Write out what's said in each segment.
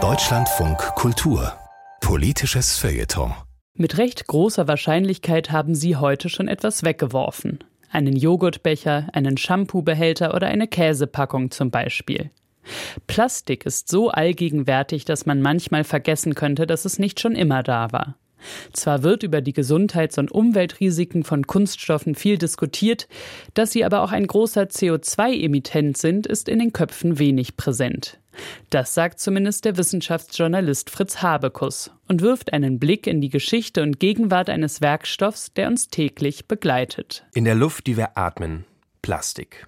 Deutschlandfunk Kultur Politisches Feuilleton Mit recht großer Wahrscheinlichkeit haben Sie heute schon etwas weggeworfen. Einen Joghurtbecher, einen Shampoobehälter oder eine Käsepackung zum Beispiel. Plastik ist so allgegenwärtig, dass man manchmal vergessen könnte, dass es nicht schon immer da war. Zwar wird über die Gesundheits- und Umweltrisiken von Kunststoffen viel diskutiert, dass sie aber auch ein großer CO2-Emittent sind, ist in den Köpfen wenig präsent. Das sagt zumindest der Wissenschaftsjournalist Fritz Habekus und wirft einen Blick in die Geschichte und Gegenwart eines Werkstoffs, der uns täglich begleitet. In der Luft, die wir atmen, Plastik.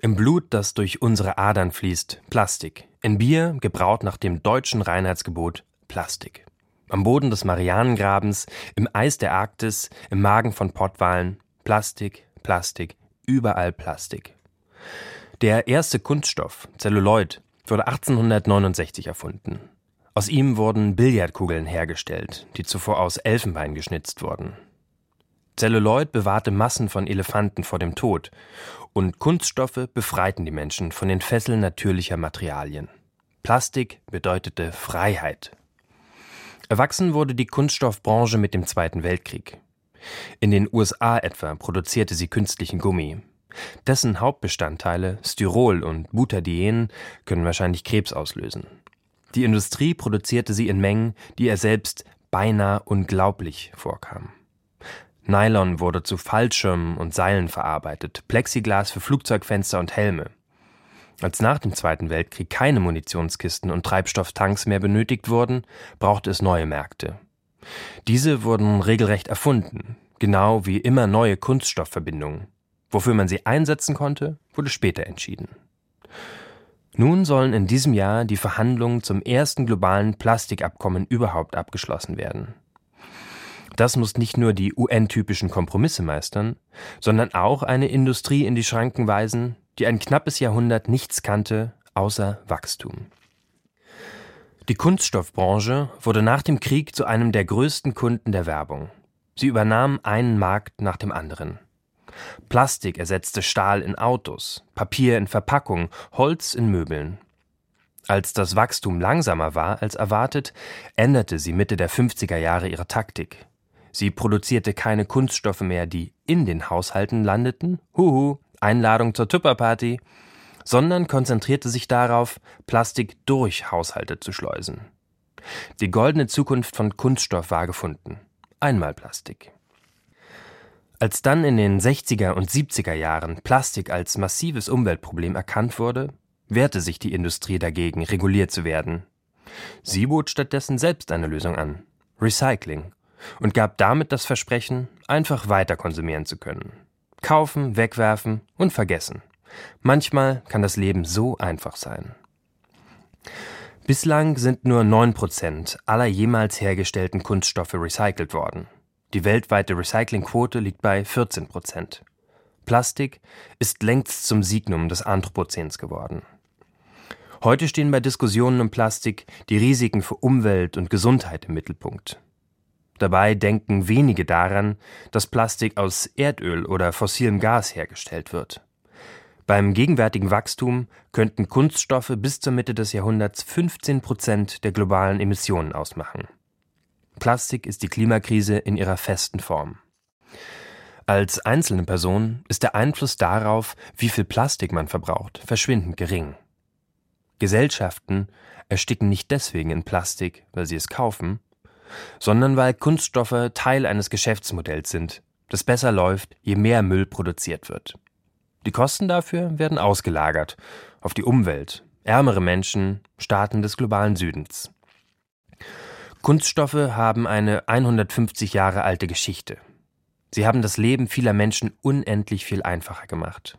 Im Blut, das durch unsere Adern fließt, Plastik. In Bier, gebraut nach dem deutschen Reinheitsgebot, Plastik. Am Boden des Marianengrabens, im Eis der Arktis, im Magen von Pottwalen. Plastik, Plastik, überall Plastik. Der erste Kunststoff, Zelluloid, wurde 1869 erfunden. Aus ihm wurden Billardkugeln hergestellt, die zuvor aus Elfenbein geschnitzt wurden. Zelluloid bewahrte Massen von Elefanten vor dem Tod und Kunststoffe befreiten die Menschen von den Fesseln natürlicher Materialien. Plastik bedeutete Freiheit, Erwachsen wurde die Kunststoffbranche mit dem Zweiten Weltkrieg. In den USA etwa produzierte sie künstlichen Gummi. Dessen Hauptbestandteile, Styrol und Butadien, können wahrscheinlich Krebs auslösen. Die Industrie produzierte sie in Mengen, die ihr selbst beinahe unglaublich vorkamen. Nylon wurde zu Fallschirmen und Seilen verarbeitet, Plexiglas für Flugzeugfenster und Helme. Als nach dem Zweiten Weltkrieg keine Munitionskisten und Treibstofftanks mehr benötigt wurden, brauchte es neue Märkte. Diese wurden regelrecht erfunden, genau wie immer neue Kunststoffverbindungen. Wofür man sie einsetzen konnte, wurde später entschieden. Nun sollen in diesem Jahr die Verhandlungen zum ersten globalen Plastikabkommen überhaupt abgeschlossen werden. Das muss nicht nur die UN-typischen Kompromisse meistern, sondern auch eine Industrie in die Schranken weisen, die ein knappes Jahrhundert nichts kannte außer Wachstum. Die Kunststoffbranche wurde nach dem Krieg zu einem der größten Kunden der Werbung. Sie übernahm einen Markt nach dem anderen. Plastik ersetzte Stahl in Autos, Papier in Verpackungen, Holz in Möbeln. Als das Wachstum langsamer war als erwartet, änderte sie Mitte der 50er Jahre ihre Taktik. Sie produzierte keine Kunststoffe mehr, die in den Haushalten landeten, huhu, Einladung zur Tupperparty, sondern konzentrierte sich darauf, Plastik durch Haushalte zu schleusen. Die goldene Zukunft von Kunststoff war gefunden. Einmalplastik. Als dann in den 60er und 70er Jahren Plastik als massives Umweltproblem erkannt wurde, wehrte sich die Industrie dagegen, reguliert zu werden. Sie bot stattdessen selbst eine Lösung an. Recycling. Und gab damit das Versprechen, einfach weiter konsumieren zu können. Kaufen, wegwerfen und vergessen. Manchmal kann das Leben so einfach sein. Bislang sind nur 9% aller jemals hergestellten Kunststoffe recycelt worden. Die weltweite Recyclingquote liegt bei 14%. Plastik ist längst zum Signum des Anthropozäns geworden. Heute stehen bei Diskussionen um Plastik die Risiken für Umwelt und Gesundheit im Mittelpunkt. Dabei denken wenige daran, dass Plastik aus Erdöl oder fossilem Gas hergestellt wird. Beim gegenwärtigen Wachstum könnten Kunststoffe bis zur Mitte des Jahrhunderts 15 Prozent der globalen Emissionen ausmachen. Plastik ist die Klimakrise in ihrer festen Form. Als einzelne Person ist der Einfluss darauf, wie viel Plastik man verbraucht, verschwindend gering. Gesellschaften ersticken nicht deswegen in Plastik, weil sie es kaufen, sondern weil Kunststoffe Teil eines Geschäftsmodells sind, das besser läuft, je mehr Müll produziert wird. Die Kosten dafür werden ausgelagert auf die Umwelt, ärmere Menschen, Staaten des globalen Südens. Kunststoffe haben eine 150 Jahre alte Geschichte. Sie haben das Leben vieler Menschen unendlich viel einfacher gemacht.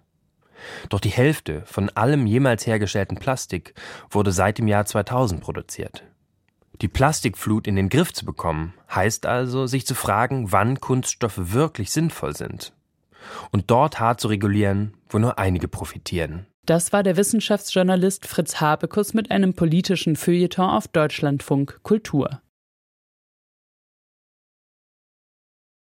Doch die Hälfte von allem jemals hergestellten Plastik wurde seit dem Jahr 2000 produziert. Die Plastikflut in den Griff zu bekommen, heißt also, sich zu fragen, wann Kunststoffe wirklich sinnvoll sind. Und dort hart zu regulieren, wo nur einige profitieren. Das war der Wissenschaftsjournalist Fritz Habekus mit einem politischen Feuilleton auf Deutschlandfunk Kultur.